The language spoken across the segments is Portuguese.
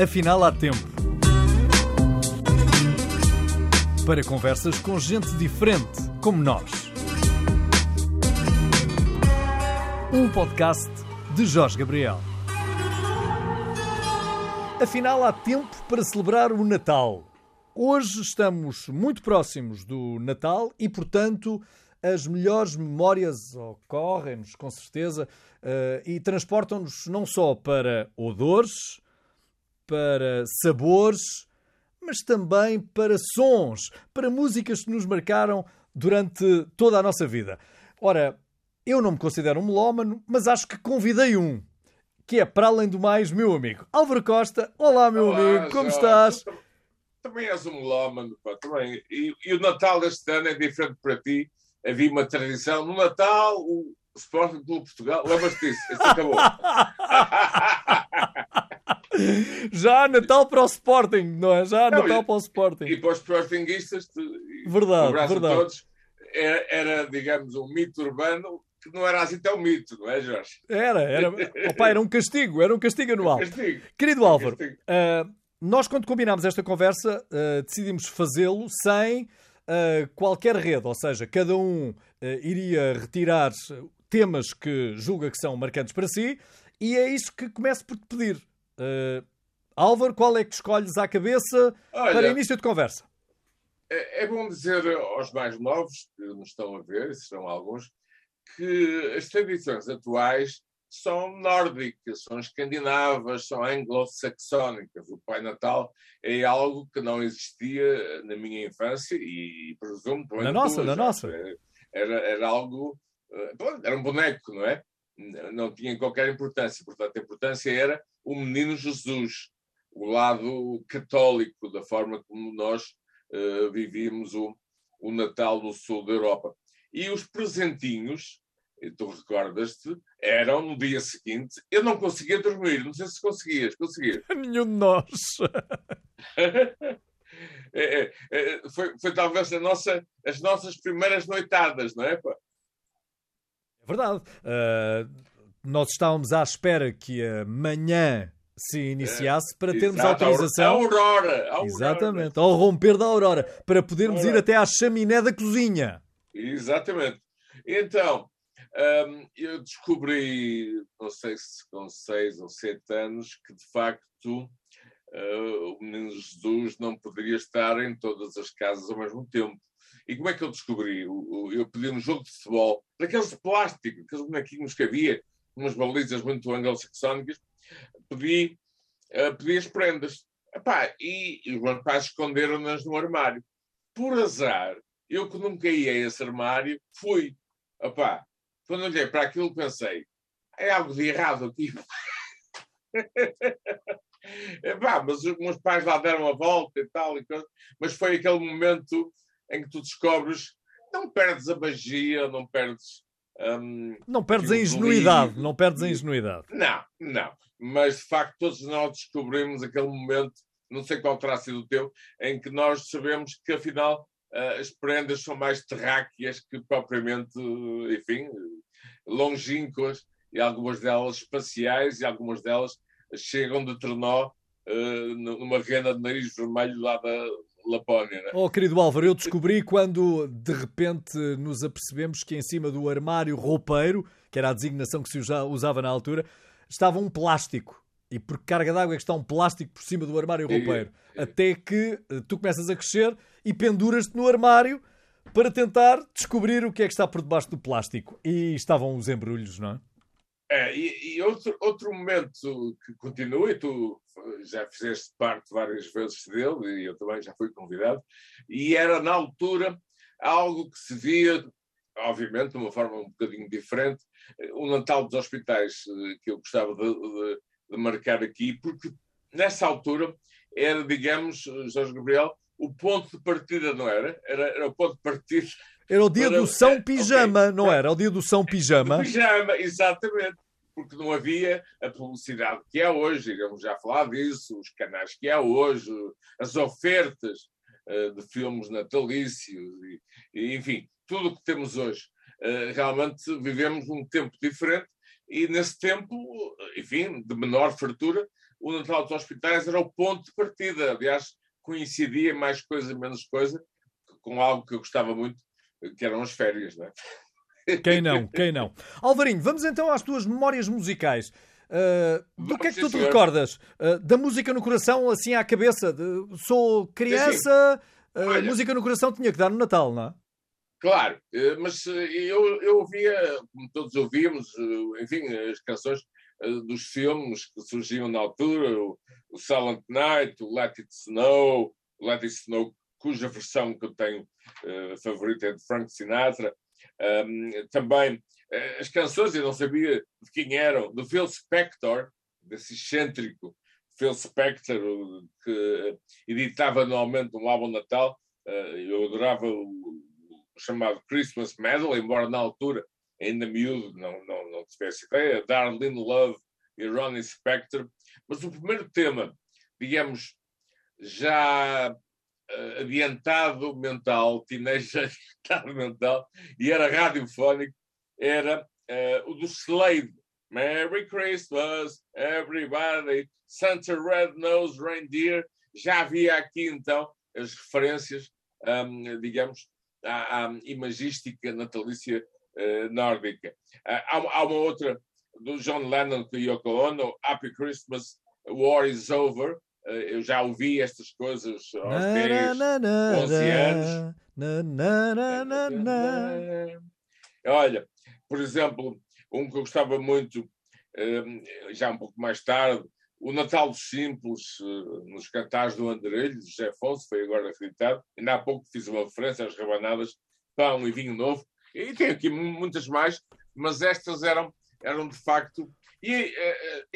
Afinal, há tempo. Para conversas com gente diferente, como nós. Um podcast de Jorge Gabriel. Afinal, há tempo para celebrar o Natal. Hoje estamos muito próximos do Natal e, portanto, as melhores memórias ocorrem-nos, com certeza, eh, e transportam-nos não só para odores, para sabores, mas também para sons, para músicas que nos marcaram durante toda a nossa vida. Ora, eu não me considero um melómano, mas acho que convidei um, que é, para além do mais, meu amigo. Álvaro Costa, olá, meu Olá, amigo, como Jorge. estás? Também és um melómano, pá, também. E, e o Natal deste ano é diferente para ti. Havia uma tradição. No Natal, o Sporting Clube Portugal, lembras-te disso? Isso acabou. Já Natal para o Sporting, não é? Já Não, Natal para o Sporting. e para os e Verdade, um verdade. a todos, era, era, digamos, um mito urbano que não era assim tão mito, não é, Jorge? Era, era, opa, era um castigo, era um castigo anual. Castigo. Querido Álvaro, Castigo. ah, nós quando combinámos esta conversa ah, decidimos fazê-lo sem ah, qualquer rede, ou seja, cada um iria retirar temas que julga que são marcantes para si e é isso que começo por te pedir. Ah, Álvaro, qual é que escolhes à cabeça Olha, para início de conversa? É, é bom dizer aos mais novos, que nos estão a ver, e serão alguns, que as tradições atuais são nórdicas, são escandinavas, são anglo-saxónicas. O Pai Natal é algo que não existia na minha infância e presumo Na nossa, na nossa. Era, era algo. eh, Era um boneco, não é? Não tinha qualquer importância. Portanto, a importância era o menino Jesus, o lado católico da forma como nós eh, vivíamos o, o Natal no sul da Europa. E os presentinhos, tu recordas-te, eram no dia seguinte. Eu não conseguia dormir, não sei se conseguias, conseguias. Nenhum de nós. É, é, é, foi, foi talvez a nossa, as nossas primeiras noitadas, não é? pá? É verdade. Ah, nós estávamos à espera que a manhã se iniciasse para termos Exato, autorização. A aurora. a aurora. Exatamente, ao romper da aurora, para podermos ir Aurora. até à chaminé da cozinha. Exatamente. Então, hum, eu descobri, não sei se com seis ou sete anos, que de facto uh, o Menino Jesus não poderia estar em todas as casas ao mesmo tempo. E como é que eu descobri? Eu pedi um jogo de futebol, daqueles de plástico, aqueles bonequinhos que havia, umas balizas muito anglo-saxónicas, pedi, uh, pedi as prendas. Epá, e, e os meus pais esconderam-nas no armário. Por azar, eu que nunca ia a esse armário, fui. Opá, quando olhei para aquilo, pensei: é algo de errado aqui. Epá, mas os meus pais lá deram a volta e tal, e coisa. mas foi aquele momento em que tu descobres, não perdes a magia, não perdes. hum, Não perdes a ingenuidade, não perdes a ingenuidade. não, não. Mas de facto todos nós descobrimos aquele momento, não sei qual terá sido o teu, em que nós sabemos que afinal ah, as prendas são mais terráqueas que propriamente, enfim, longínquas e algumas delas espaciais e algumas delas chegam de trenó eh, numa rena de nariz vermelho lá da Lapónia. Né? Oh, querido Álvaro, eu descobri quando de repente nos apercebemos que em cima do armário roupeiro, que era a designação que se usa- usava na altura, estava um plástico. E por carga d'água é que está um plástico por cima do armário E- roupeiro? Até que eh, tu começas a crescer e penduras-te no armário para tentar descobrir o que é que está por debaixo do plástico. E estavam os embrulhos, não é? É, e e outro, outro momento que continua, e tu já fizeste parte várias vezes dele, e eu também já fui convidado, e era na altura algo que se via, obviamente, de uma forma um bocadinho diferente, o Natal dos Hospitais, eh, que eu gostava de, de- de marcar aqui, porque nessa altura era, digamos, Jorge Gabriel, o ponto de partida, não era? Era, era o ponto de partida Era o dia do São é, Pijama, ok. não era? O dia do São Pijama. do pijama, exatamente. Porque não havia a publicidade que há hoje, iremos já falar disso, os canais que há hoje, as ofertas eh, de filmes natalícios, e, e, enfim, tudo o que temos hoje. Eh, realmente vivemos um tempo diferente e nesse tempo, enfim, de menor fartura, o Natal dos Hospitais era o ponto de partida. Aliás, coincidia mais coisa, menos coisa, com algo que eu gostava muito, que eram as férias, não é? Quem não, quem não. Alvarinho, vamos então às tuas memórias musicais. Uh, do que é que tu te recordas? Uh, da música no coração, assim à cabeça? De, sou criança, uh, Olha, música no coração tinha que dar no Natal, não é? Claro, mas eu, eu ouvia, como todos ouvíamos, enfim, as canções dos filmes que surgiam na altura, o, o Silent Night, o Let It Snow, o Let It Snow, cuja versão que eu tenho favorita é de Frank Sinatra. Um, também eh, as canções, eu não sabia de quem eram, do Phil Spector, desse excêntrico Phil Spector, que editava anualmente um álbum Natal. Eh, eu adorava o chamado Christmas Medal, embora na altura, ainda miúdo, não, não, não tivesse ideia, Darlene Love e Ronnie Spector. Mas o primeiro tema, digamos, já uh, adiantado mental, teenager adiantado mental, e era radiofónico, era uh, o do Slade. Merry Christmas, everybody, Santa Red-Nosed Reindeer. Já havia aqui então as referências, um, digamos, à, à, imagística natalícia uh, nórdica. Uh, há, há, uma outra do John Lennon com Yoko Ono, Happy Christmas, War is Over. Uh, eu já ouvi estas coisas aos 10, 11 anos. Olha, por exemplo, um que eu gostava muito, ehm, já um pouco mais tarde, o Natal dos Simples, eh, nos cantares do Andarilho, de José Afonso, foi agora acreditado. Ainda há pouco fiz uma referência às rabanadas, pão e vinho novo. E tem aqui muitas mais, mas estas eram, eram de facto. E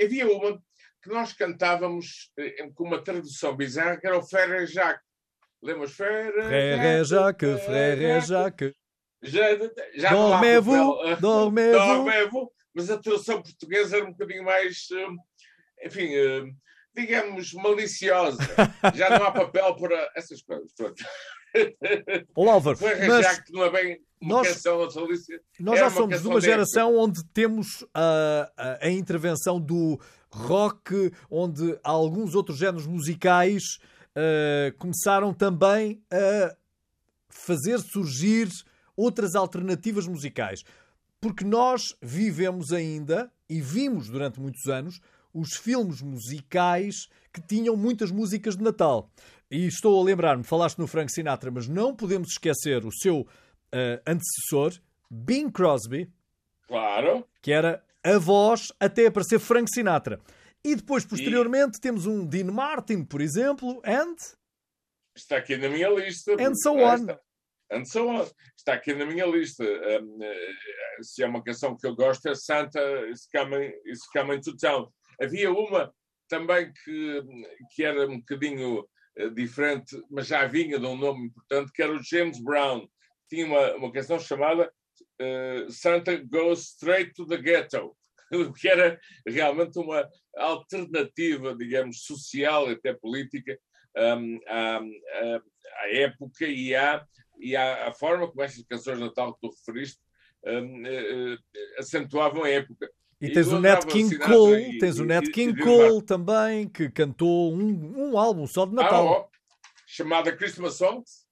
havia uma que nós cantávamos uh, com uma tradução bizarra, que era o Frère Jacques. Lembras? Frère Jacques, Frère Jacques já, já Dormez-vous, dormez-vous. Mas a tradução portuguesa era um bocadinho mais, hum, enfim, hum, digamos, maliciosa. Já não há papel para essas coisas. Álvaro, mas que não é bem uma nós, canção. Nós já somos de uma geração onde temos a, a, a, intervenção do rock, onde alguns outros géneros musicais uh, começaram também a fazer surgir outras alternativas musicais. Porque nós vivemos ainda e vimos durante muitos anos os filmes musicais que tinham muitas músicas de Natal. E estou a lembrar-me, falaste no Frank Sinatra, mas não podemos esquecer o seu uh, antecessor, Bing Crosby. Claro. Que era a voz até aparecer Frank Sinatra. E depois, posteriormente, e... temos um Dean Martin, por exemplo, and... Está aqui na minha lista. And so on and so on. Está aqui na minha lista. Um, se é uma canção que eu gosto, é Santa is Coming, is coming to Town. Havia uma também que, que era um bocadinho diferente, mas já vinha de um nome importante, que era o James Brown. Tinha uma, uma canção chamada uh, Santa Goes Straight to the Ghetto, que era realmente uma alternativa, digamos, social, até política, um, à, à, à época e à e a, a forma como estas canções de Natal que tu referiste um, uh, acentuavam a época. E tens o Nat King Cole, tens o Nat King Cole também, que cantou um, um álbum só de Natal. Ah, chamada Christmas Songs.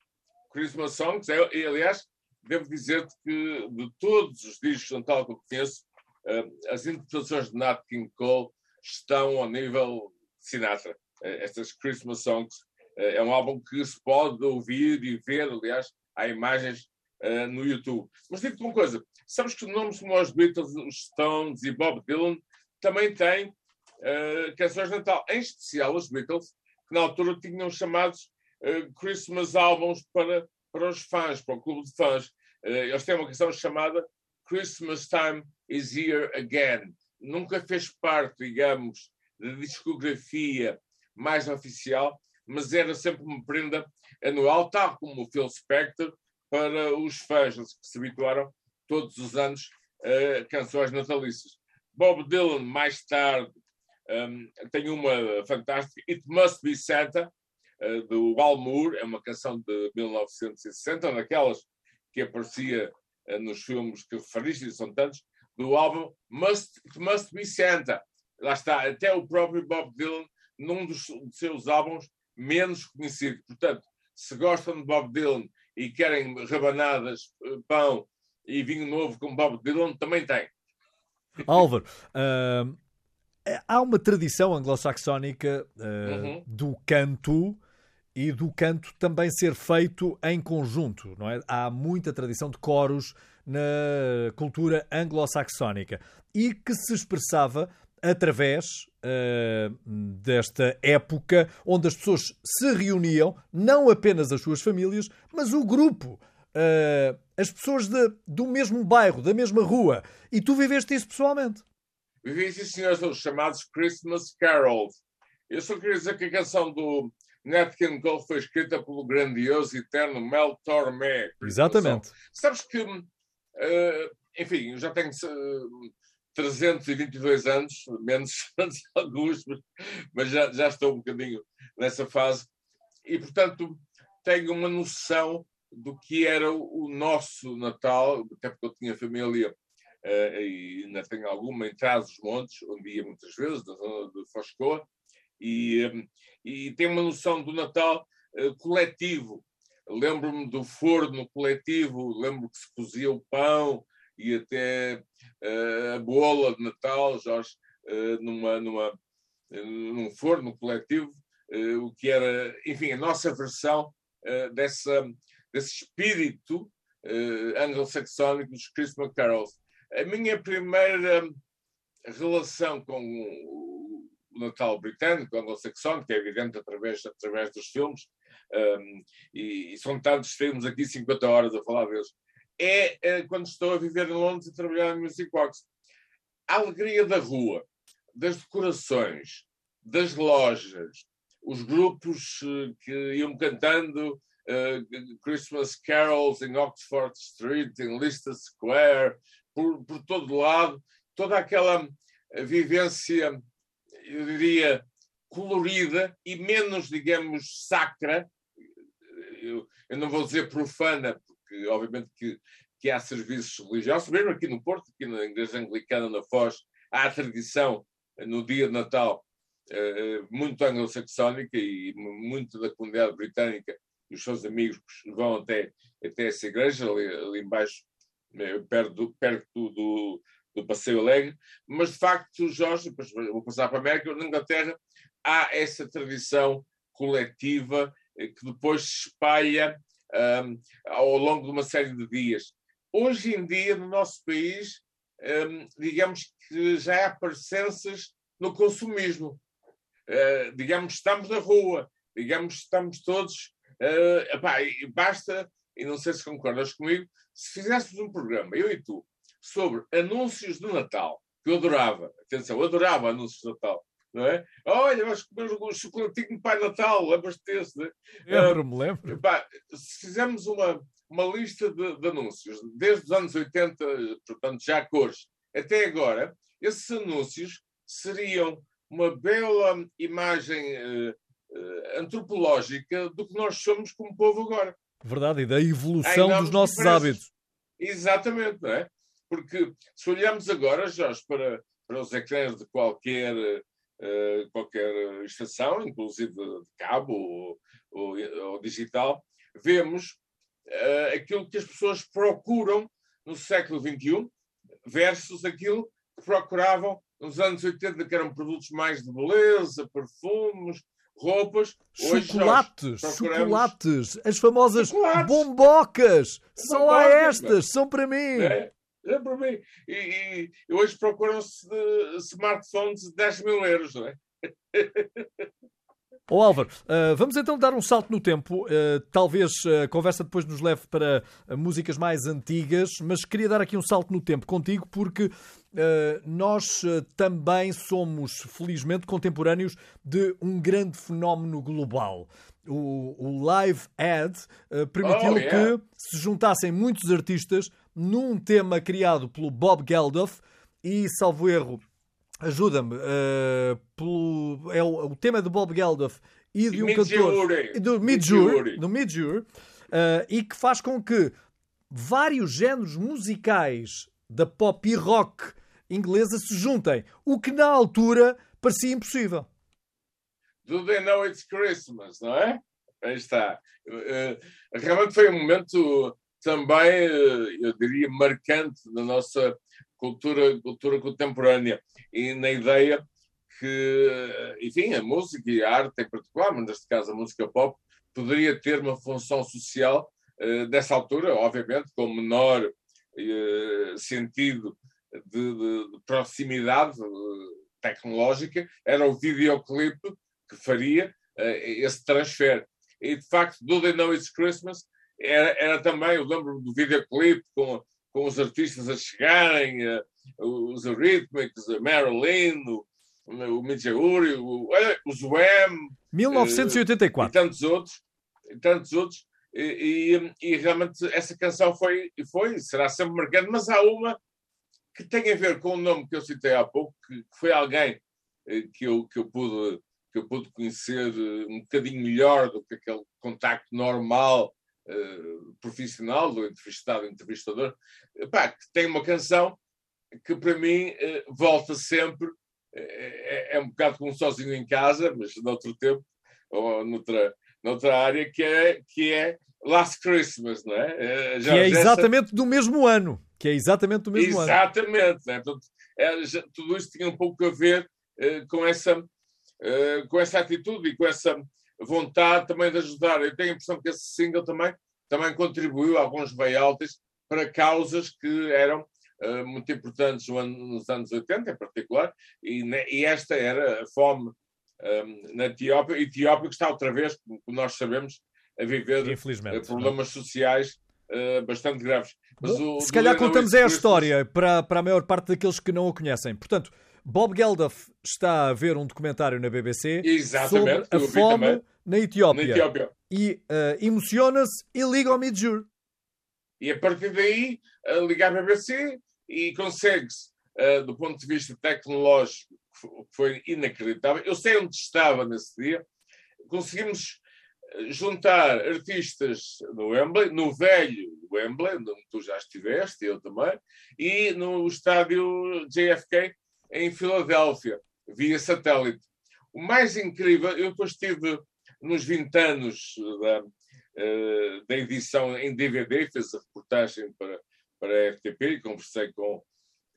Christmas Songs, é, e, aliás, devo dizer-te que de todos os discos de Natal que eu conheço, uh, as interpretações de Nat King Cole estão ao nível Sinatra. Uh, estas Christmas Songs uh, é um álbum que se pode ouvir e ver, aliás, há imagens uh, no YouTube. Mas digo-te uma coisa: sabes que nomes como os Beatles, os Stones e Bob Dylan também têm uh, canções de Natal, em especial os Beatles, que na altura tinham chamados uh, Christmas Albums para, para os fãs, para o clube de fãs. eles têm uma canção chamada Christmas Time is Here Again. Nunca fez parte, digamos, da discografia mais oficial, mas era sempre uma prenda anual, tal como o Phil Spector, para os fãs que se habituaram todos os anos a canções natalícias. Bob Dylan, mais tarde, um, tem uma fantástica, It Must Be Santa, uh, do Al Moore, é uma canção de 1960, daquelas que aparecia uh, nos filmes que referiste, são tantos, do álbum Must, It Must Be Santa. lá está, até o próprio Bob Dylan, num dos, dos seus álbuns menos conhecido. Portanto, se gostam de Bob Dylan e querem rabanadas, eh, pão e vinho novo com Bob Dylan, também tem. Álvaro, uh, há uma tradição anglo-saxónica uh, uhum. do canto e do canto também ser feito em conjunto, não é? Há muita tradição de coros na cultura anglo-saxónica e que se expressava através uh, desta época onde as pessoas se reuniam, não apenas as suas famílias, mas o grupo, uh, as pessoas de, do mesmo bairro, da mesma rua. E tu viveste isso pessoalmente. Vivi isso, senhor, são os chamados Christmas Carols. Eu só queria dizer que a canção do Nat King Cole foi escrita pelo grandioso e eterno Mel Tormé. Exatamente. Sabes que, uh, enfim, já tenho 322 anos, menos alguns, mas já, já estou um bocadinho nessa fase. E, portanto, tenho uma noção do que era o nosso Natal, até porque eu tinha família uh, e ainda tenho alguma em Trás-os-Montes, onde ia muitas vezes, na zona de Foscoa, e, um, e tenho uma noção do Natal uh, coletivo. Lembro-me do forno coletivo, lembro que se cozia o pão, e até uh, a bola de Natal, Jorge, uh, numa, numa, num forno coletivo, o que era, enfim, a nossa versão dessa, desse espírito anglo-saxónico dos Christmas Carols. A minha primeira relação com o Natal britânico, anglo-saxónico, é evidente através, através dos filmes, um, e, e, são tantos filmes aqui, 50 horas a falar deles, é, é quando estou a viver em Londres e trabalhar no Music Box. A alegria da rua, das decorações, das lojas, os grupos uh, que iam cantando uh, Christmas carols em Oxford Street, em Leicester Square, por, por todo lado, toda aquela vivência, eu diria, colorida e menos, digamos, sacra, eu, eu não vou dizer profana, obviamente que, que há serviços religiosos, mesmo aqui no Porto, aqui na Igreja Anglicana, na Foz, há a tradição no dia de Natal eh, muito anglo-saxónica e muito da comunidade britânica e os seus amigos vão até, até essa igreja, ali, ali embaixo, eh, perto, do, perto do, do Passeio Alegre, mas de facto, Jorge, depois vou passar para a América, na Inglaterra, há essa tradição coletiva eh, que depois se espalha um, ao longo de uma série de dias. Hoje em dia, no nosso país, um, digamos que já há presenças no consumismo. Uh, digamos, estamos na rua, digamos, estamos todos. Uh, epá, basta, e não sei se concordas comigo, se fizéssemos um programa, eu e tu, sobre anúncios de Natal, que eu adorava, atenção, eu adorava anúncios de Natal, não é? Olha, vais comer um chocolatinho de Pai Natal, lembras-te desse, não é? Lembro-me, lembro. Pá, se fizermos uma, uma lista de, de, anúncios, desde os anos 80, portanto, já cores, até agora, esses anúncios seriam uma bela imagem uh, uh, antropológica do que nós somos como povo agora. Verdade, e da evolução dos nossos hábitos. Exatamente, não é? Porque se olharmos agora, Jorge, para, para os ecrãs de qualquer qualquer estação, inclusive de cabo ou, ou, ou digital, vemos uh, aquilo que as pessoas procuram no século XXI versus aquilo que procuravam nos anos 80, que eram produtos mais de beleza, perfumes, roupas. Chocolates, chocolates, as famosas chocolates. bombocas. Só há estas, são para mim. É. É para mim. E, e hoje procuram-se smartphones de 10 mil euros, não é? Ó oh, Álvaro, uh, vamos então dar um salto no tempo. Uh, talvez a conversa depois nos leve para uh, músicas mais antigas, mas queria dar aqui um salto no tempo contigo porque nós também somos, felizmente, contemporâneos de um grande fenómeno global. O, o Live Ad permitiu oh, yeah. que se juntassem muitos artistas num tema criado pelo Bob Geldof e, salvo erro, ajuda-me, uh, é o, o, tema do Bob Geldof e de um cantor do Midjur, do Midjur uh, e que faz com que vários géneros musicais da pop e rock inglesa se juntem, o que na altura parecia impossível. Do they know it's Christmas, não é? Aí está. Eh, realmente foi um momento também, eh, eu diria, marcante da nossa cultura, cultura contemporânea e na ideia que, enfim, a música e a arte em particular, mas neste caso a música pop, poderia ter uma função social uh, dessa altura, obviamente, com menor sentido de, de, de proximidade tecnológica, era o videoclipe que faria esse transfer. E, de facto, Do They Know It's Christmas era, era também, eu lembro do videoclipe com, com os artistas a chegarem, os Eurythmics, a Marilyn, o, o o, os Wham, 1984. E tantos outros, e tantos outros. E, e, e, realmente essa canção foi, foi, será sempre marcante, mas há uma que tem a ver com o nome que eu citei há pouco, que foi alguém eh, que eu, que eu, pude, que eu pude conhecer eh, um bocadinho melhor do que aquele contacto normal, uh, profissional, do entrevistado, entrevistador, Epá, que tem uma canção que para mim uh, volta sempre é, é, é, um bocado como sozinho em casa, mas noutro tempo, ou noutra, noutra área, que é, que é Last Christmas, não é? que é exatamente essa... do mesmo ano. Que é exatamente do mesmo exatamente, ano. Exatamente. Né? É, já, tudo isto tinha um pouco a ver uh, com, essa, uh, com essa atitude e com essa vontade também de ajudar. Eu tenho a impressão que esse single também, também contribuiu a alguns royalties para causas que eram uh, muito importantes nos anos 80, em particular, e, e esta era a fome um, ehm, na Etiópia. A Etiópia que está outra vez, como nós sabemos, a viver eh, problemas sociais uh, bastante graves. Bom, se calhar contamos é a história para, para a maior parte daqueles que não a conhecem. Portanto, Bob Geldof está a ver um documentário na BBC Exatamente, sobre a fome na Etiópia. Na Etiópia. E uh, emociona-se e liga ao Midjur. E a partir daí, uh, liga à BBC e consegue-se, uh, do ponto de vista tecnológico, que foi inacreditável. Eu sei onde estava nesse dia. Conseguimos eh, juntar artistas no Wembley, no velho Wembley, onde tu já estiveste, eu também, e no estádio JFK em Filadélfia, via satélite. O mais incrível, eu depois estive nos 20 anos da, uh, da edição em DVD, fez a reportagem para para a RTP e conversei com,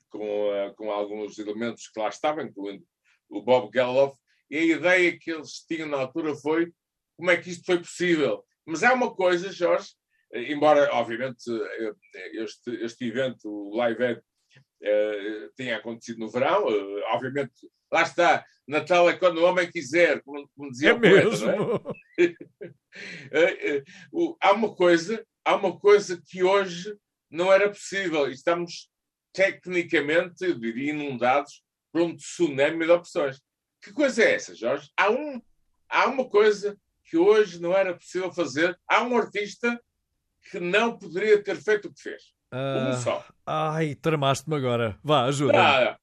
com, uh, com alguns elementos que lá estavam, incluindo o Bob Geldof, e a ideia que eles tinham na altura foi como é que isto foi possível. Mas há uma coisa, Jorge, eh, embora, obviamente, eh, este, este evento, o Live Ed, tenha acontecido no verão, obviamente, lá está, Natal é quando o homem quiser, como, como dizia é o poeta, mesmo. É? há uma coisa, há uma coisa que hoje não era possível. Estamos tecnicamente, eu diria, inundados por um tsunami de opções. Que coisa é essa, Jorge? Há, um, há uma coisa que hoje não era possível fazer. Há um artista que não poderia ter feito o que fez. Uh, um só. Ai, tramaste-me agora. Vá, ajuda. Ah,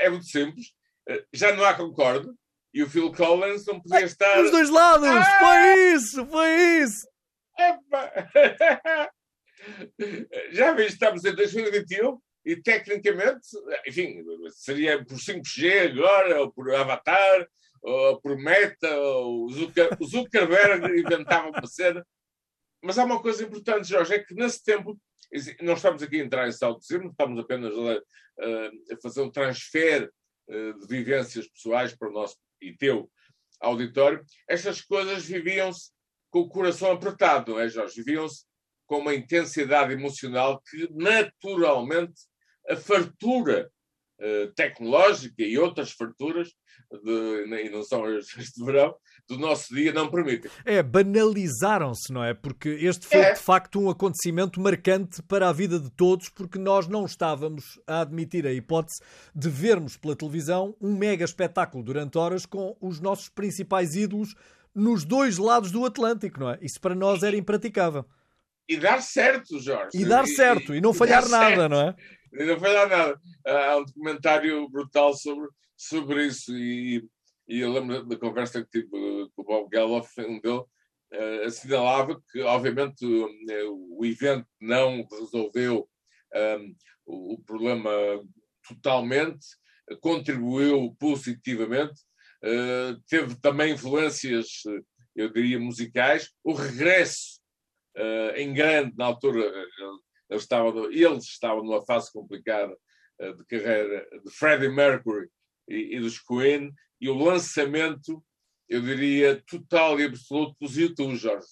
é muito simples. Eh, já não há concordo. E o Phil Collins não podia estar. Dos dois lados! Ah! Foi isso! Foi isso! Epa. Já viste, estamos em 2021 e tecnicamente, enfim, seria por 5G agora, ou por Avatar, ou por Meta, ou Zucker, Zuckerberg inventava uma cena. Mas há uma coisa importante, Jorge, é que nesse tempo, não estamos aqui a entrar em saudosismo, estamos apenas a, a, fazer um transfer de vivências pessoais para o nosso e teu auditório. Estas coisas viviam-se com o coração apertado, não é, Jorge? Viviam-se com uma intensidade emocional que naturalmente a fartura uh, tecnológica e outras farturas, de, e não são as de verão, do nosso dia não permitem. É, banalizaram-se, não é? Porque este foi é. de facto um acontecimento marcante para a vida de todos, porque nós não estávamos a admitir a hipótese de vermos pela televisão um mega espetáculo durante horas com os nossos principais ídolos nos dois lados do Atlântico, não é? Isso para nós era impraticável e dar certo, Jorge. E dar certo, e, e não falhar nada, certo. não é? E não falhar nada. Há um documentário brutal sobre, sobre isso, e, e eu lembro da conversa que tive com o Bob Geldof, um dele, uh, assinalava que, obviamente, uh, o evento não resolveu um, o, o, problema totalmente, contribuiu positivamente, uh, teve também influências, eu diria, musicais. O regresso uh, em grande, na altura, eles estavam, eles estavam numa fase complicada uh, de carreira de Freddie Mercury e, e dos Queen, e o lançamento eu diria, total e absoluto dos YouTube, Jorge.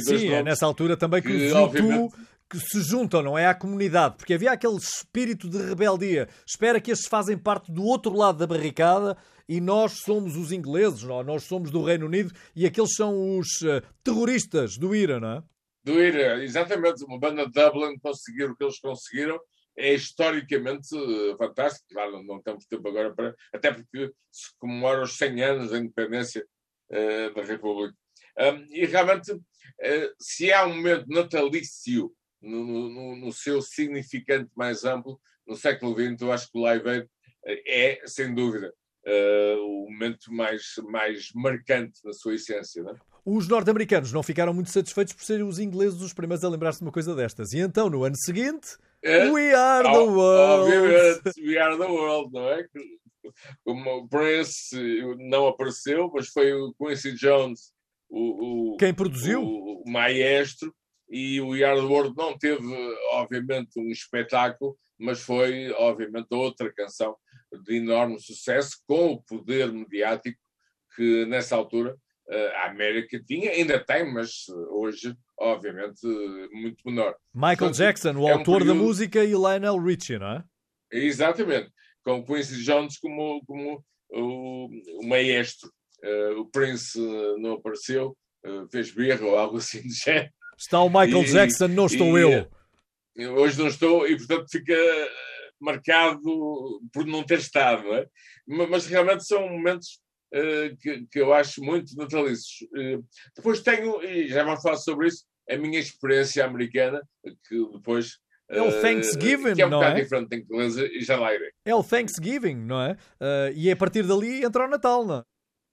Sim, é nessa altura também que, que os que se juntam, não é? À comunidade, porque havia aquele espírito de rebeldia. Espera que estes fazem parte do outro lado da barricada e nós somos os ingleses, não? nós somos do Reino Unido e aqueles são os uh, terroristas do IRA, não é? Do IRA, exatamente. Uma banda de Dublin conseguir o que eles conseguiram é historicamente eh, fantástico. Claro, não temos tempo agora para. Até porque se comemora os 100 anos da independência uh, da República. Um, e realmente, uh, se há um momento natalício no, no, no, seu significante mais amplo, no século XX, eu acho que o Live é, sem dúvida, uh, o momento mais, mais marcante na sua essência. Não é? Os norte-americanos não ficaram muito satisfeitos por serem os ingleses os primeiros a lembrar-se de uma coisa destas. E então, no ano seguinte, é, We are the world. Obviamente, We are the world, não é? O Prince não apareceu, mas foi o Quincy Jones o, o quem produziu o, o, maestro e o We Are the World não teve obviamente um espetáculo mas foi obviamente outra canção de enorme sucesso com o poder mediático que nessa altura a América tinha, ainda tem, mas eh, hoje, obviamente, muito menor. Michael Portanto, Jackson, o é autor um período... da música, e Lionel Richie, não é? Exatamente, com Quincy Jones como, como o, o maestro. Uh, o Prince não apareceu, uh, fez birra ou algo assim do género. Está o Michael e, Jackson, não estou e, eu. Hoje não estou, e portanto fica marcado por não ter estado, não é? Mas realmente são momentos que, que, eu acho muito natalícios. Uh, depois tenho, e já vamos falar sobre isso, a minha experiência americana, que depois é o Thanksgiving, que é um não bocado é? diferente da inglesa e já lá irei. É o Thanksgiving, não é? Uh, e a partir dali entra o Natal, não é?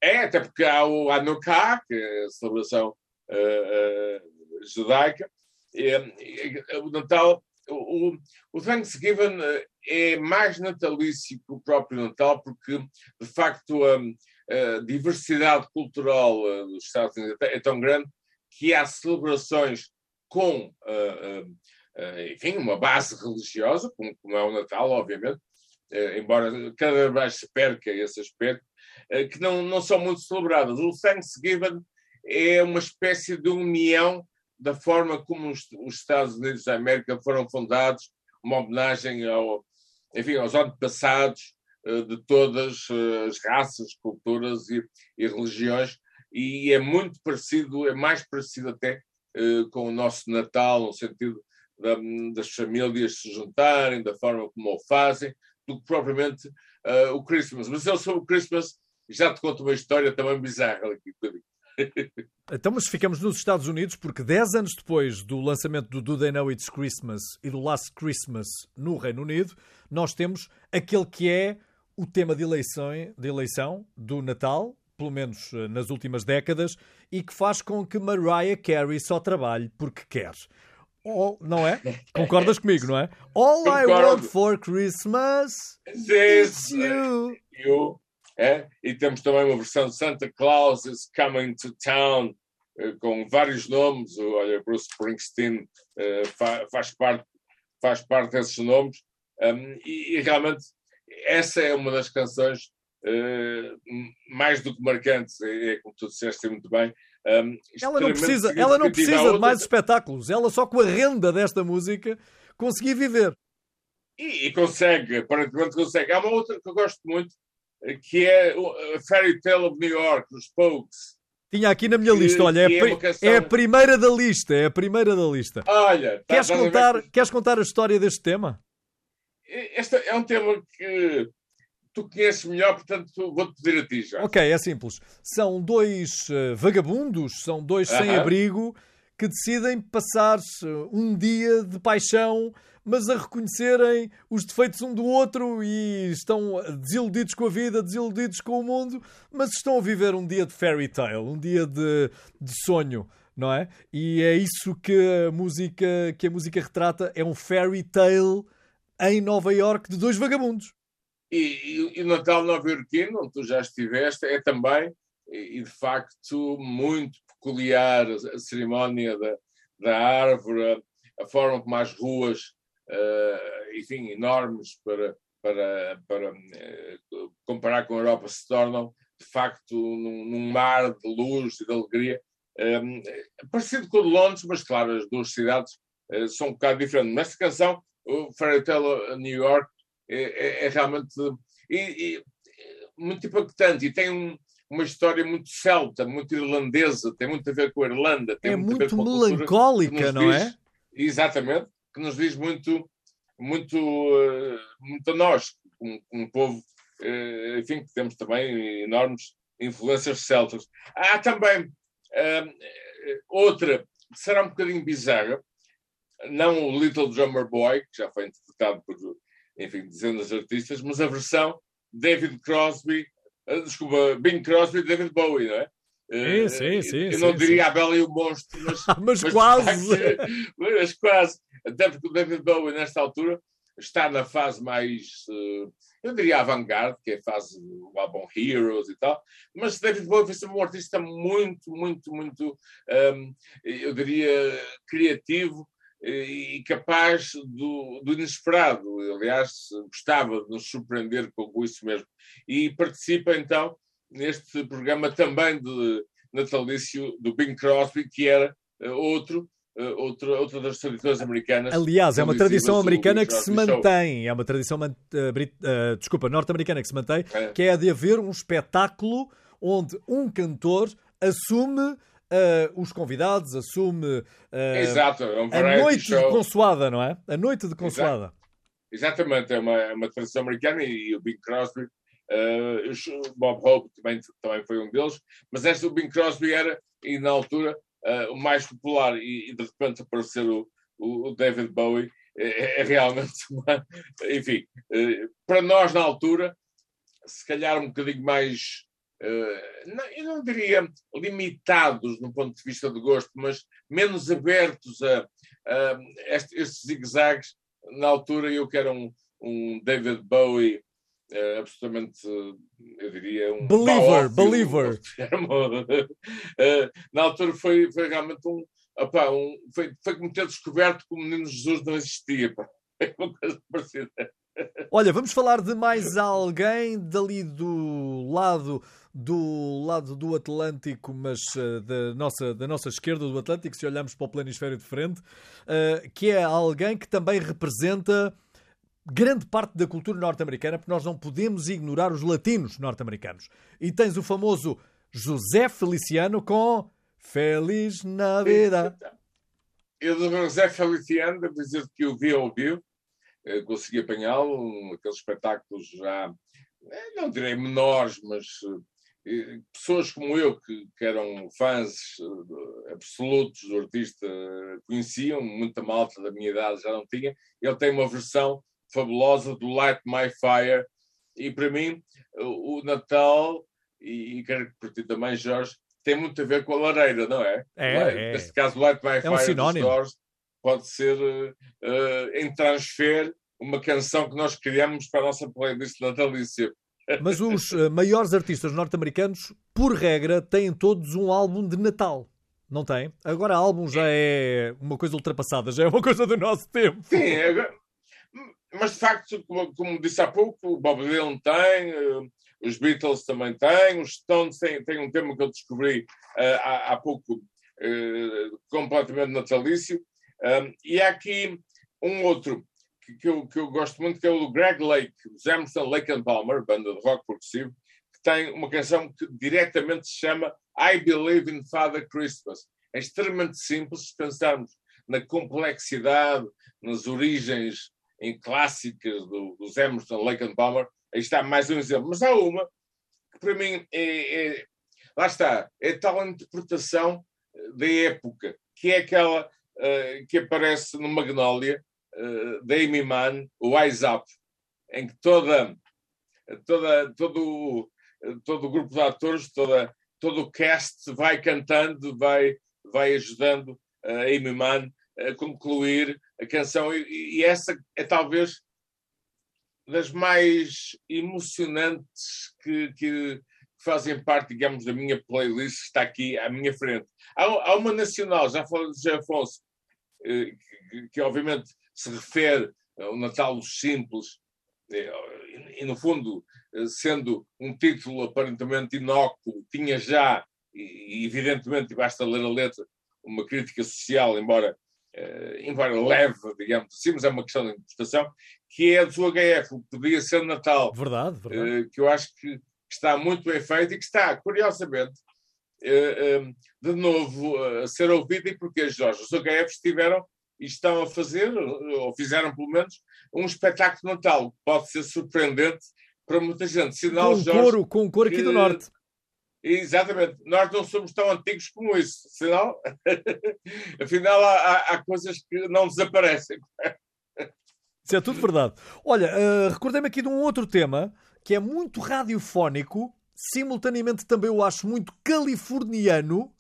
É, até porque há o Hanukkah, que é a celebração uh, uh, judaica. E, e, o Natal, o, o Thanksgiving é mais natalício que o próprio Natal, porque, de facto, um, a diversidade cultural dos Estados Unidos é tão grande que há celebrações com, uh, uh, enfim, uma base religiosa, como, é o Natal, obviamente, embora cada vez mais se perca esse aspecto, que não, não são muito celebradas. O Thanksgiving é uma espécie de união da forma como os, os Estados Unidos da América foram fundados, uma homenagem ao, enfim, aos antepassados eh, de todas eh, as raças, culturas e, e, religiões, e é muito parecido, é mais parecido até eh, com o nosso Natal, no sentido da, das famílias se juntarem, da forma como o fazem, do que propriamente uh, o Christmas. Mas eu sobre o Christmas já te conto uma história também bizarra aqui. Então, mas ficamos nos Estados Unidos porque 10 anos depois do lançamento do Do They Know It's Christmas e do Last Christmas no Reino Unido, nós temos aquele que é o tema de eleição, de eleição do Natal, pelo menos eh, nas últimas décadas, e que faz com que Mariah Carey só trabalhe porque quer. All, não é? Concordas comigo, não é? All Concordo. I want for Christmas is you. you. É? E temos também uma versão de Santa Claus is Coming to Town, eh, com vários nomes. Olha, Bruce Springsteen uh, faz, parte, faz parte desses nomes. Um, e, e, realmente essa é uma das canções uh, mais do que marcantes, é, é, como tu disseste muito bem. Um, ela não precisa, ela não precisa de mais espetáculos, ela só com a renda desta música conseguia viver. E, e consegue, aparentemente consegue. Há uma outra que eu gosto muito, que é a Fairy Tale of New York, os Pokes. Tinha aqui na minha que, lista, olha, é, é, canção... é, a primeira da lista, é a primeira da lista. Olha, tá, queres, contar, queres contar a história deste tema? Este é um tema que tu conheces melhor, portanto vou-te pedir a ti já. Ok, é simples. São dois uh, vagabundos, são dois uh -huh. sem-abrigo que decidem passar um dia de paixão, mas a reconhecerem os defeitos um do outro e estão desiludidos com a vida, desiludidos com o mundo, mas estão a viver um dia de fairy tale, um dia de, de sonho. Não é? E é isso que a música que a música retrata, é um fairy tale em Nova York de dois vagabundos. E, o Natal nova-iorquino, onde tu já estiveste, é também, e, de facto, muito peculiar a cerimónia da, da árvore, a forma como as ruas, uh, enfim, enormes para, para, para uh, comparar com a Europa, se tornam, de facto, num, num mar de luz e de alegria, um, parecido com o de Londres, mas claro, as duas cidades uh, são um bocado diferentes. Nesta canção, o Fairy Tale New York é, é, é realmente e, e, muito impactante e tem um, uma história muito celta, muito irlandesa, tem muito a ver com a Irlanda. é muito, muito melancólica, não diz, é? Exatamente, que nos diz muito, muito, uh, muito a nós, um, um povo, uh, enfim, que temos também enormes influências celtas. Há também uh, outra que será um bocadinho bizarra, não o Little Drummer Boy, que já foi interpretado por, enfim, dezenas de artistas, mas a versão David Crosby, uh, desculpa, Bing Crosby e David Bowie, não é? Uh, sim, sim, eu sim, não sim, diria a Bela e o Monstro, mas, mas, mas quase. mas quase. Até porque o David Bowie, nesta altura, está na fase mais, eu diria avant-garde, que é a fase do álbum Heroes e tal, mas David Bowie foi um artista muito, muito, muito, um, eu diria, criativo e capaz do, do, inesperado. Aliás, gostava de nos surpreender com isso mesmo. E participa então neste programa também de natalício do Bing Crosby, que era uh, outro. Uh, outra, das tradições americanas. Aliás, é uma tradição americana que se mantém. É uma tradição, uh, desculpa, norte-americana que se mantém, é. que é a de haver um espetáculo onde um cantor assume uh, os convidados, assume uh, Exato, é um a noite show. de consoada, não é? A noite de consoada. Exato. Exatamente, é uma, é uma tradição americana e, o Bing Crosby, uh, Bob Hope também, também foi um deles, mas este o Bing Crosby era, e na altura, o mais popular, e, e, de repente aparecer o, o David Bowie, é, é realmente uma, enfim, para nós na altura, se calhar um bocadinho mais não, eu não diria limitados no ponto de vista de gosto, mas menos abertos a, a este, estes zigue-zagues. Na altura, eu que era um, um David Bowie uh, absolutamente, eu diria, um. Believer, believer. uh, na altura foi, foi realmente um. Opa, um foi, foi como ter descoberto que o menino Jesus não existia. Pá. É uma coisa parecida. Olha, vamos falar de mais alguém dali do lado do lado do Atlântico, mas uh, da, nossa, da nossa esquerda do Atlântico, se olharmos para o planisfério de frente, uh, que é alguém que também representa grande parte da cultura norte-americana, porque nós não podemos ignorar os latinos norte-americanos. E tens o famoso José Feliciano com Feliz Navidad. Eu do José Feliciano, devo dizer que eu vi ao vivo, eh, consegui apanhá-lo, aqueles espetáculos já, não direi menores, mas pessoas como eu, que, que eram fãs uh, absolutos do artista, conheciam, muita malta da minha idade já não tinha. Ele tem uma versão fabulosa do Light My Fire, e para mim, o, Natal, e, e quero que para ti também, Jorge, tem muito a ver com a lareira, não é? É, é. Neste caso, Light My é Fire um sinónimo. Doors pode ser uh, em transfer uma canção que nós criamos para a nossa playlist natalícia. Mas os uh, maiores artistas norte-americanos, por regra, têm todos um álbum de Natal. Não tem? Agora, álbum já é uma coisa ultrapassada, já é uma coisa do nosso tempo. Sim, agora... mas de facto, como, como, disse há pouco, o Bob Dylan tem, uh, os Beatles também têm, os Stones têm, têm um tema que eu descobri uh, há, há, pouco, completamente natalício. e há aqui um outro que, que, eu, que eu gosto muito, que é o do Greg Lake, dos Emerson Lake and Palmer, banda de rock progressivo, que tem uma canção que diretamente se chama I Believe in Father Christmas. É extremamente simples se pensarmos na complexidade, nas origens em clássicas do, dos Emerson Lake and Palmer. Aí está mais um exemplo. Mas há uma que para mim é, é lá está, é tal interpretação da época, que é aquela uh, que aparece no Magnolia, uh, da Amy Mann, o Eyes Up, em que toda, toda, todo, todo o grupo de atores, toda, todo o cast vai cantando, vai, vai ajudando a Amy Mann a concluir a canção. E, e essa é talvez das mais emocionantes que, que, fazem parte, digamos, da minha playlist, está aqui à minha frente. Há, há uma nacional, já falei de José Afonso, eh, que, que, obviamente se refere ao Natal simples, eh, e no fundo, eh, sendo um título aparentemente inócuo, tinha já, e evidentemente, basta ler a letra, uma crítica social, embora uh, embora leve, digamos assim, mas é uma questão de interpretação, que é do HF, o que podia ser Natal. Verdade, verdade. Uh, que eu acho que está muito bem feito e que está, curiosamente, de novo a ser ouvido. E porque, Jorge? Os HFs tiveram e estão a fazer, ou fizeram pelo menos, um espetáculo de Natal, que pode ser surpreendente para muita gente. Sinal, com, Jorge, coro, com coro aqui do Norte. Exatamente. Nós não somos tão antigos como isso. Afinal, afinal há, há, coisas que não desaparecem. Isso é tudo verdade. Olha, uh, recordei-me aqui de um outro tema que é muito radiofónico, simultaneamente também eu acho muito californiano,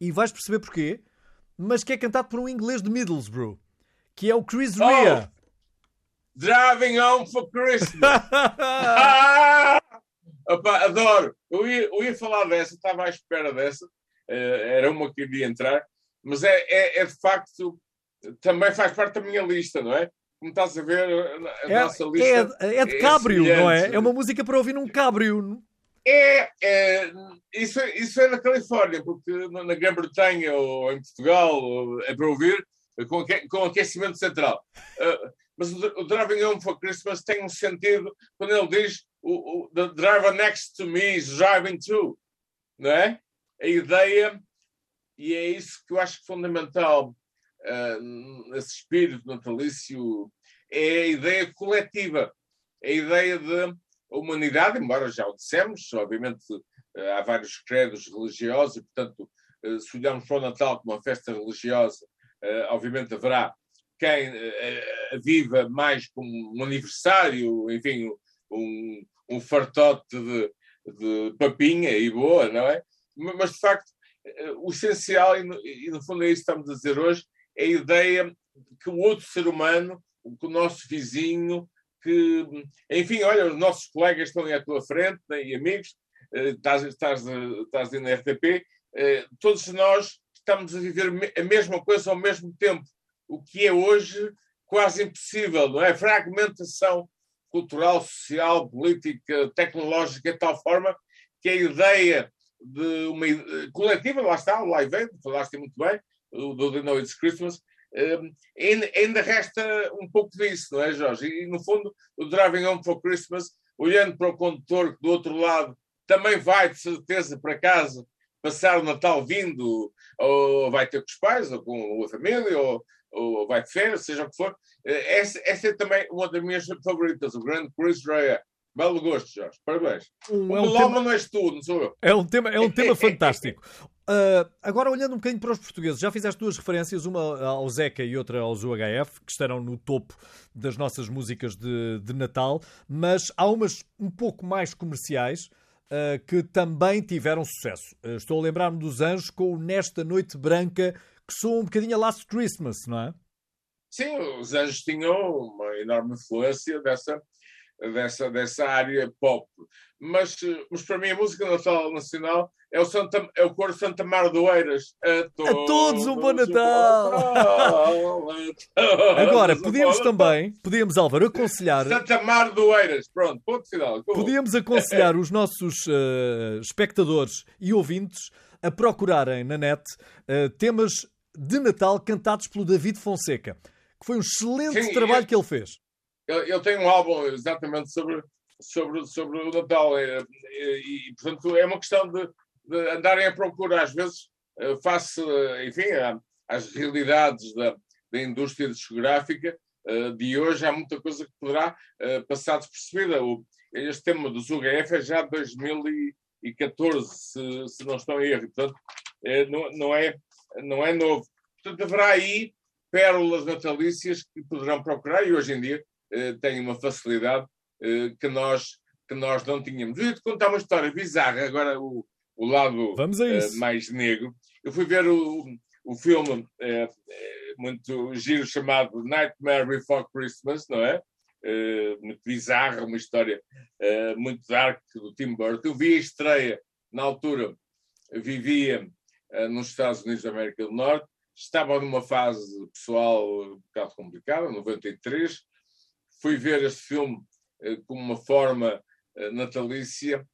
e vais perceber porquê, mas que é cantado por um inglês de Middlesbrough, que é o Chris Rea. Oh, driving home for Christmas. Opa, adoro. Eu ia, eu ia falar dessa, estava à espera dessa. Uh, era uma que iria entrar. Mas é, é, é, de facto, também faz parte da minha lista, não é? Como estás a ver, a é, nossa lista. É, é de cabrio, não é? É uma música para ouvir num cabrio. É, é isso, isso é da Califórnia, porque na Grã-Bretanha ou em Portugal é para ouvir com, com aquecimento central. Uh, mas o, o Driving Home for Christmas tem um sentido quando ele diz o, o, the driver next to me is driving too, não é? A ideia, e é isso que eu acho fundamental uh, nesse espírito natalício, é a ideia coletiva, a ideia de humanidade, embora já o dissemos, obviamente uh, há vários credos religiosos e, portanto, uh, se olharmos para o Natal como uma festa religiosa, obviamente haverá quem viva mais como um aniversário, enfim, um, um fartote de, de papinha e boa, não é? Mas, de facto, eh, o essencial, e no fundo é isso que estamos a dizer hoje, é a ideia que o outro ser humano, que o nosso vizinho, que, enfim, olha, os nossos colegas estão aí à tua frente, né, e amigos, eh, estás, estás, estás na RTP, eh, todos nós estamos a viver a mesma coisa ao mesmo tempo, o que é hoje quase impossível, não é? Fragmentação cultural, social, política, tecnológica, de tal forma que a ideia de uma coletiva, lá está, Live Aid, falaste muito bem, do The Know It's Christmas, um, ainda resta um pouco disso, não é, Jorge? E, no fundo, o Driving Home for Christmas, olhando para o condutor que do outro lado também vai, de certeza, para casa passar o Natal vindo, ou vai ter com os pais, ou com a família, ou, ou vai de férias, seja o que for. Eh, essa, essa é também uma das minhas favoritas, o grande Chris Rea. Belo gosto, Jorge. Parabéns. Um, o é um tema... não és tu, não sou eu. É um tema, é um tema fantástico. Uh, agora, olhando um bocadinho para os portugueses, já fizeste duas referências, uma ao Zeca e outra aos UHF, que estarão no topo das nossas músicas de, de Natal, mas há umas um pouco mais comerciais uh, que também tiveram sucesso. Uh, estou a lembrar-me dos Anjos com o Nesta Noite Branca, que soa um bocadinho a Last Christmas, não é? Sim, os Anjos tinham uma enorme influência dessa, dessa, dessa área pop. Mas, mas para mim a música nacional, nacional é o, Santa, é o coro Santa Mar do Eiras. A todos, a todos um bom Natal! Agora, podíamos também, podíamos, Álvaro, aconselhar... Santa Mar do Eiras, pronto, ponto final. Podíamos aconselhar os nossos uh, espectadores e ouvintes a procurarem na net uh, temas de Natal cantados pelo David Fonseca que foi um excelente Sim, trabalho que ele fez. Ele, tem um álbum exatamente sobre, sobre, sobre o Natal e, é, é, e, e portanto, é uma questão de, de, andarem a procurar, às vezes, eh, face, enfim, às realidades da, da indústria discográfica eh, de hoje, há muita coisa que poderá eh, passar despercebida. Este tema do UGF é já de 2014, se, se não estou em erro, portanto, não, não, é, não é novo. Portanto, haverá aí pérolas natalícias que poderão procurar e hoje em dia eh, têm uma facilidade eh, que, nós, que nós não tínhamos. Eu ia-te contar uma história bizarra, agora o, o lado eh, mais negro. Eu fui ver o, o filme eh, eh, muito giro chamado Nightmare Before Christmas, não é? uh, muito bizarra, uma história uh, muito dark do Tim Burton. Eu vi a estreia, na altura, vivia uh, nos Estados Unidos da América do Norte, estava numa fase pessoal um bocado complicada, 93. Fui ver este filme como uma forma natalícia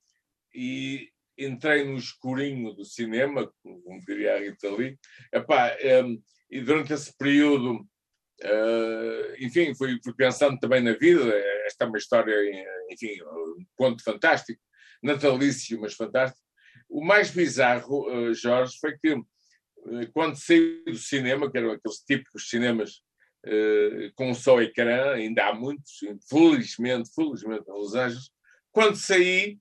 e entrei no escurinho do cinema, como diria a Rita Lee, Epá, um, e durante esse período, uh, enfim, fui, fui, pensando também na vida. Esta é uma história, enfim, um conto fantástico, natalício, mas fantástico. O mais bizarro, uh, Jorge, foi que uh, quando saí do cinema, que eram aqueles típicos cinemas com só ecrã, ainda há muitos, felizmente, felizmente, em Los Angeles, quando saí,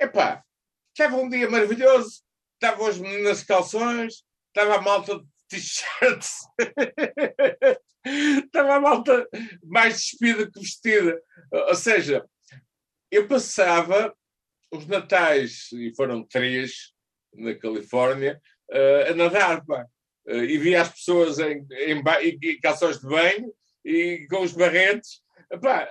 epá, estava um dia maravilhoso, estavam as meninas calções, estava a malta de t-shirts, estava a malta mais despida que vestida. Ou seja, eu passava os natais, e foram três na Califórnia, uh, a nadar, pá. Uh, e via as pessoas em, em, em calções de banho e com os barretes. Epá,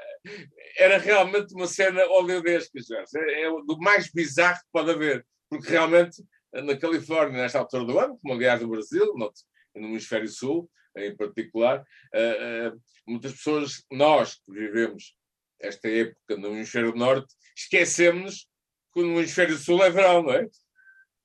era realmente uma cena oleodesca. É, é do mais bizarro que pode haver, porque realmente na Califórnia, nesta altura do ano, como aliás no Brasil, no, no Hemisfério Sul em particular, uh, uh, muitas pessoas, nós que vivemos esta época no Hemisfério Norte, esquecemos que no Hemisfério Sul é verão, não é?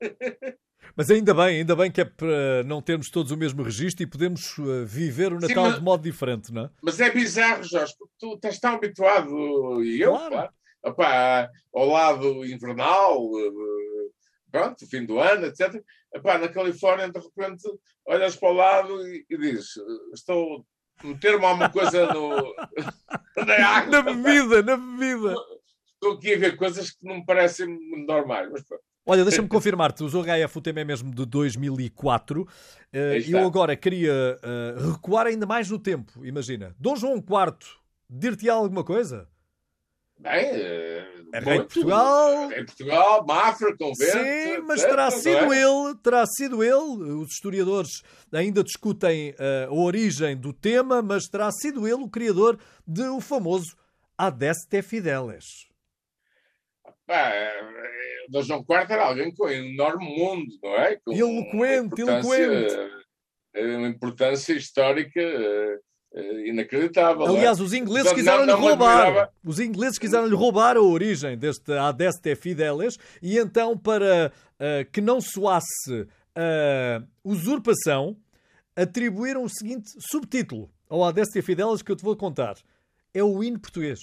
Mas ainda bem, ainda bem que é para não termos todos o mesmo registro e podemos uh, viver o Natal Sim, mas, de modo diferente, não é? Mas é bizarro, Jorge, porque tu estás tão habituado, e eu, claro. opá, ao lado invernal, uh, pronto, fim do ano, etc. Opá, na Califórnia, de repente, olhas para o lado e, e dizes: Estou a meter-me alguma coisa no, na água. Na bebida, na bebida. Estou aqui a ver coisas que não me parecem normais, mas pronto. Olha, deixa-me confirmar-te, o HF o tema é mesmo de 2004. Uh, eh, eu agora queria uh, recuar ainda mais no tempo, imagina. Dom João IV, dir-te alguma coisa? Bem, uh, é rei de Portugal. Rei de Portugal, Mafra, convento. Sim, mas terá sido é? ele, terá sido ele. Os historiadores ainda discutem uh, a origem do tema, mas terá sido ele o criador de o famoso Adeste Fideles. Pá, Dom João IV era alguém com um enorme mundo, não é? Com eloquente, eloquente. Eh, uma importância histórica uh, inacreditável. É? Aliás, é? os ingleses quiseram-lhe roubar. Os ingleses quiseram-lhe roubar a origem deste Adeste Fideles e então, para uh, que não soasse a usurpação, atribuíram o seguinte subtítulo ao Adeste Fideles que eu te vou contar. É o hino português.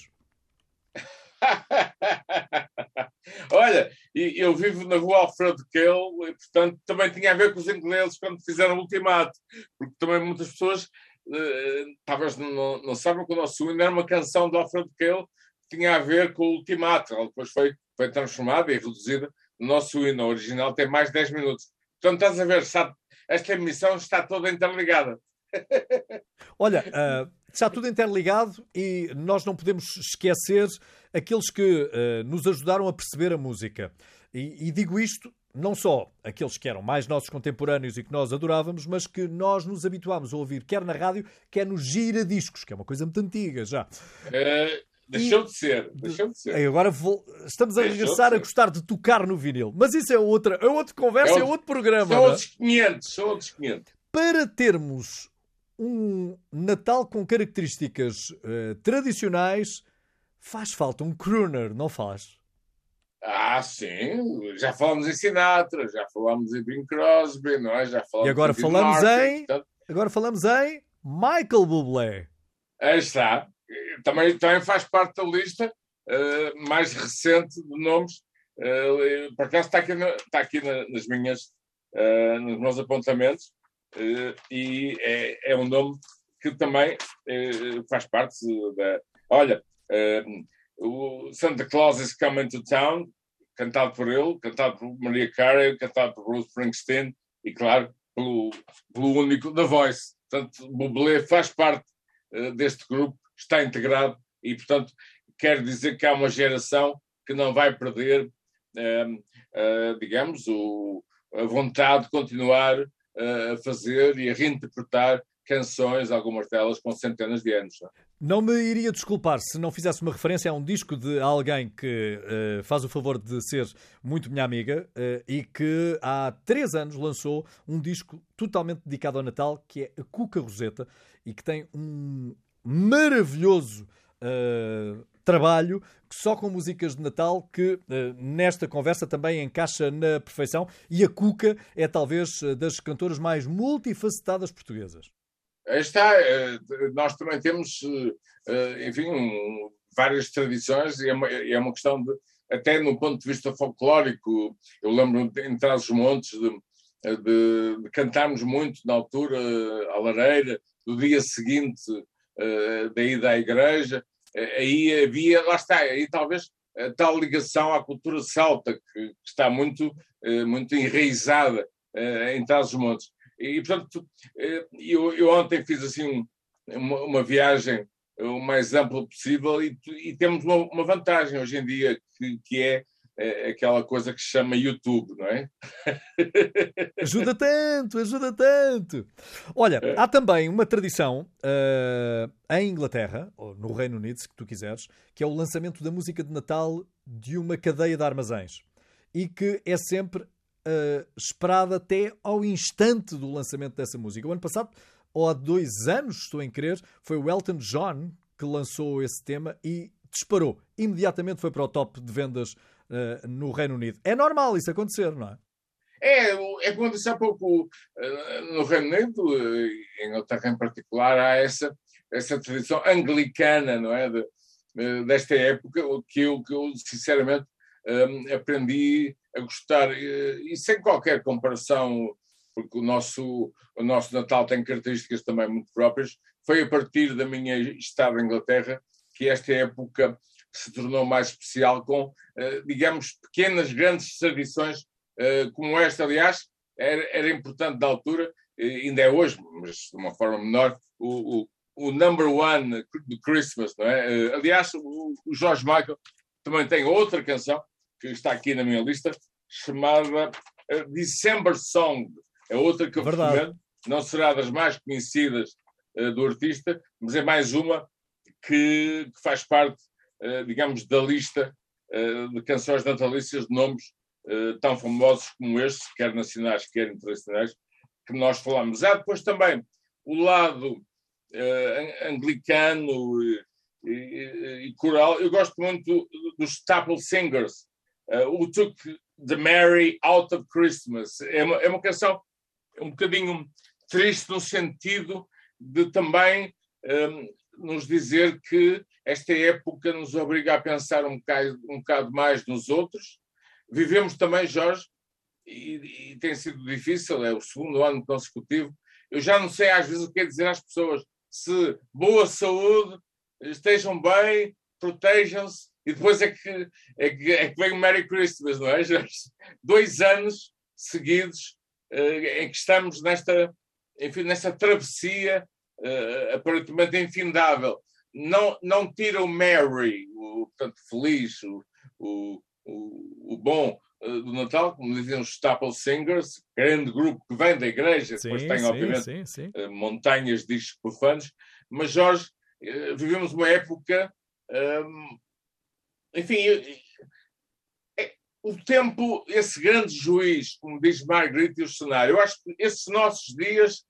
Olha, eu vivo na rua Alfredo Kehl e, portanto, também tinha a ver com os ingleses quando fizeram o ultimato, porque também muitas pessoas uh, talvez não, não sabem que o nosso hino era uma canção de Alfredo Kehl que tinha a ver com o ultimato. Ela depois foi, foi transformada e reduzida. O nosso hino original tem mais de 10 minutos. Portanto, estás a ver, sabe, esta emissão está toda interligada. Olha, uh, está tudo interligado e nós não podemos esquecer aqueles que uh, nos ajudaram a perceber a música. E, e, digo isto não só aqueles que eram mais nossos contemporâneos e que nós adorávamos, mas que nós nos habituámos a ouvir, quer na rádio, quer nos gira-discos, que é uma coisa muito antiga já. Uh, deixou e, de ser, deixou de ser. Agora vou, estamos a deixou regressar a gostar de tocar no vinil. Mas isso é outra, é outra conversa, é outro, é outro programa. São é? outros 500, são outros 500. Para termos um Natal com características uh, tradicionais, faz falta um crooner, não faz? Ah, sim, já falamos em Sinatra, já falamos em Bing Crosby, não é? Já falamos e agora falamos Martin, em portanto... agora falamos em Michael Bublé. Aí está, também, também faz parte da lista uh, mais recente de nomes. Uh, por acaso está aqui, na, está aqui na, nas minhas, uh, nos meus apontamentos. Eh, e é, é, um nome que também faz parte da. Olha, eh, o Santa Claus is Coming to Town, cantado por ele, cantado por Maria Carey, cantado por Bruce Springsteen e, claro, pelo, pelo único The Voice. Portanto, Bublé faz parte deste grupo, está integrado e, portanto, quer dizer que há uma geração que não vai perder, digamos, o, a vontade de continuar a fazer e a reinterpretar canções, algumas delas com centenas de anos. Não, é? não me iria desculpar se não fizesse uma referência a um disco de alguém que uh, faz o favor de ser muito minha amiga uh, e que há três anos lançou um disco totalmente dedicado ao Natal, que é a Cuca Roseta, e que tem um maravilhoso uh, trabalho só com músicas de Natal que nesta conversa também encaixa na perfeição e a Cuca é talvez das cantoras mais multifacetadas portuguesas. Está, eh, nós também temos, eh, enfim, várias tradições e é uma, é uma questão de, até no ponto de vista folclórico, eu lembro em Trás-os-Montes de, de, de, cantarmos muito na altura, à lareira, do dia seguinte uh, da ida à igreja, aí havia, lá está, aí talvez a tal ligação à cultura celta, que, que está muito, muito enraizada em Trás-os-Montes. E, portanto, eh, eu, eu ontem fiz assim uma, uma, viagem o mais ampla possível e, e temos uma, uma, vantagem hoje em dia, que, que é, é aquela coisa que se chama YouTube, não é? Ajuda tanto, ajuda tanto. Olha, é. há também uma tradição uh, em Inglaterra, ou no Reino Unido, se tu quiseres, que é o lançamento da música de Natal de uma cadeia de armazéns. E que é sempre uh, esperada até ao instante do lançamento dessa música. O ano passado, ou há dois anos, estou em crer, foi o Elton John que lançou esse tema e disparou. Imediatamente foi para o top de vendas uh, no Reino Unido. É normal isso acontecer, não é? É, é como disse há pouco, uh, no Reino Unido, em Inglaterra em particular, há essa, essa tradição anglicana, não é? De, desta época, que eu, que eu sinceramente um, aprendi a gostar, e sem qualquer comparação, porque o nosso, o nosso Natal tem características também muito próprias, foi a partir da minha estada em Inglaterra que esta época se tornou mais especial com, digamos, pequenas, grandes tradições como esta. Aliás, era, era importante da altura, ainda é hoje, mas de uma forma menor, o, o, o number one do Christmas, não é? Aliás, o, o George Michael também tem outra canção que está aqui na minha lista, chamada uh, December Song. É outra que eu Verdade. recomendo. Não será das mais conhecidas uh, do artista, mas é mais uma que, que faz parte, uh, digamos, da lista de canções natalícias de nomes tão famosos como este, quer nacionais, quer internacionais, que nós falamos. Há depois também o lado anglicano e, e, e, coral. Eu gosto muito dos Staple Singers, uh, Who Took the Mary Out of Christmas. É uma, é uma canção um bocadinho triste no sentido de também um, ehm, nos dizer que esta época nos obriga a pensar um bocado, um bocado mais nos outros. Vivemos também, Jorge, e, e, tem sido difícil, é o segundo ano consecutivo. Eu já não sei às vezes o que é dizer às pessoas. Se boa saúde, estejam bem, protejam-se, e depois é que, é que, é que vem o Merry Christmas, não é? Dois anos seguidos uh, em que estamos nesta, enfim, nesta travessia uh, aparentemente infindável. Não, não tira o Merry, o portanto, feliz, o, o, o, o bom uh, do Natal, como diziam os Staple Singers, grande grupo que vem da igreja, sim, depois tem, sim, obviamente, sim, montanhas de discos profanos, mas Jorge, vivemos uma época um, enfim, é, o tempo, esse grande juiz, como diz Marguerite e o cenário, eu acho que esses nossos dias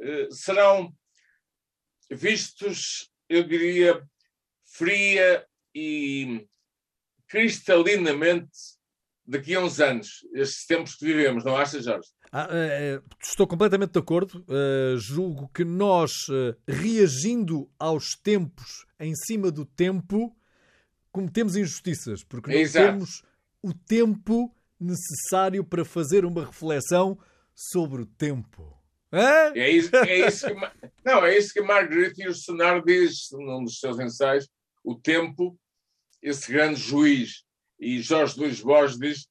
eh, serão vistos, eu diria, fria e cristalinamente daqui a uns anos, estes tempos que vivemos, não achas, Jorge? Ah, eh, estou completamente de acordo. Uh, julgo que nós, uh, reagindo aos tempos em cima do tempo, cometemos injustiças, porque não Exato. temos o tempo necessário para fazer uma reflexão sobre o tempo. É isso, é isso que, não, é isso que Yourcenar diz num dos seus ensaios. O tempo, esse grande juiz, e Jorge Luís Borges diz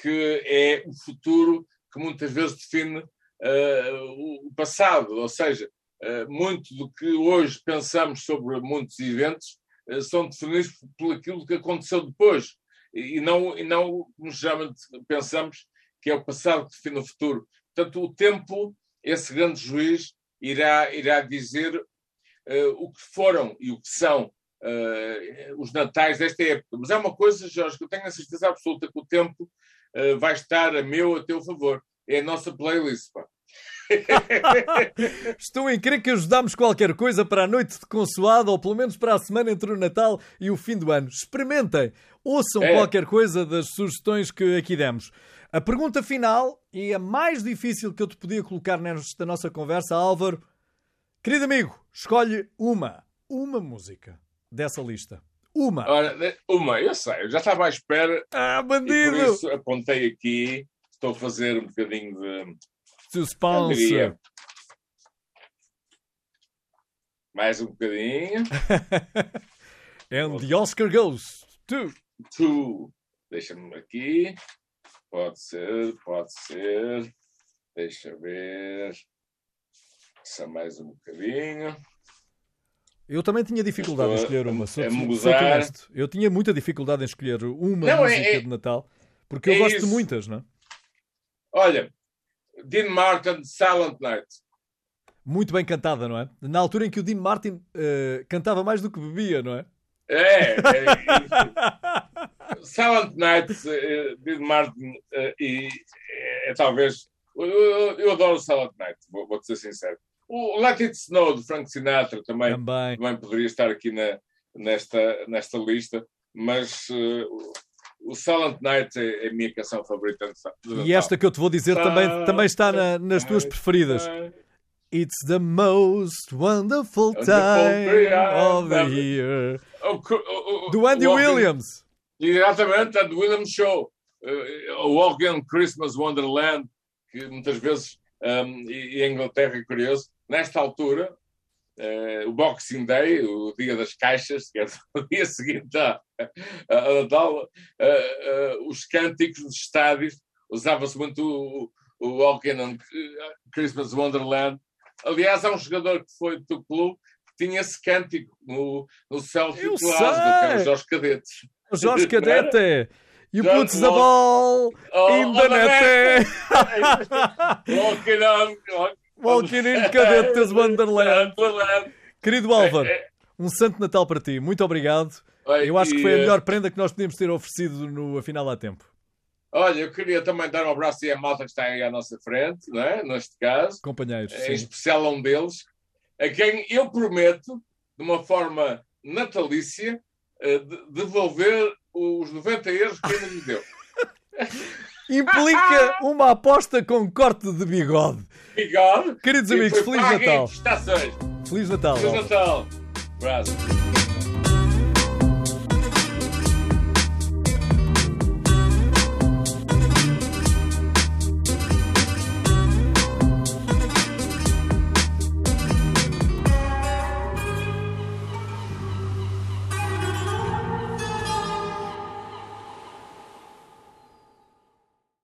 que é o futuro que muitas vezes define uh, o passado, ou seja, uh, muito do que hoje pensamos sobre muitos eventos são definidos por aquilo que aconteceu depois e não, e não como geralmente pensamos que é o passado que define o futuro. Portanto, o tempo, esse grande juiz, irá, irá dizer uh, o que foram e o que são uh, os natais desta época. Mas é uma coisa, Jorge, que eu tenho a certeza absoluta que o tempo uh, vai estar a meu, a teu favor. É a nossa playlist, pá. Estou em crer que ajudámos qualquer coisa para a noite de consoado, ou pelo menos para a semana entre o Natal e o fim do ano. Experimentem, ouçam é. qualquer coisa das sugestões que aqui demos. A pergunta final, e a mais difícil que eu te podia colocar nesta nossa conversa, Álvaro. Querido amigo, escolhe uma, uma música dessa lista. Uma. Ora, uma, eu sei, eu já estava à espera. Ah, bandido! por isso apontei aqui, estou a fazer um bocadinho de Suspense. Mais um bocadinho. And the Oscar goes to. To. Deixa-me aqui. Pode ser, pode ser. Deixa ver. Só mais um bocadinho. Eu também tinha dificuldade Estou em escolher uma. Sou, sou honesto. Eu tinha muita dificuldade em escolher uma não, música é, é, de Natal. Porque eu é gosto isso. de muitas, não é? Olha, Dean Martin, Silent Night. Muito bem cantada, não é? Na altura em que o Dean Martin uh, cantava mais do que bebia, não é? É, é Silent Night, uh, Dean Martin, uh, e é, talvez. Eu, eu, adoro Silent Night, vou, vou ser sincero. O Let It Snow de Frank Sinatra também, também. também poderia estar aqui na, nesta, nesta lista, mas uh, o Silent Night é, é a minha canção favorita. E esta que eu te vou dizer também, também está na, nas tuas preferidas. It's the most wonderful time of the year. Do Andy Williams. Exatamente, Andy Williams Show. O Walking Christmas Wonderland, que muitas vezes, um, e a Inglaterra é curioso, nesta altura, uh, o Boxing Day, o dia das caixas, que é o dia seguinte a Natal, uh, uh, os cânticos dos estádios, usava-se muito o, o Walking on Christmas Wonderland. Aliás, há um jogador que foi do clube que tinha esse cântico no, no Celtic Glasgow, que era o Jorge Cadete. O Jorge Cadete! You put the ball oh, in the net. walking on, Walking in Cadetes Wonderland. Querido Álvaro, um santo Natal para ti. Muito obrigado. Eu acho que foi a eh, melhor prenda que nós podíamos ter oferecido no Afinal há Tempo. Olha, eu queria também dar um abraço a malta que está aí à nossa frente, não é? neste caso. Companheiros. Em sim. especial a um deles, a quem eu prometo, de uma forma natalícia, eh, devolver os 90 euros que ele me deu. implica uma aposta com corte de bigode. Bigode? Queridos amigos, Feliz Natal. Feliz Natal. Feliz Natal. Feliz Natal.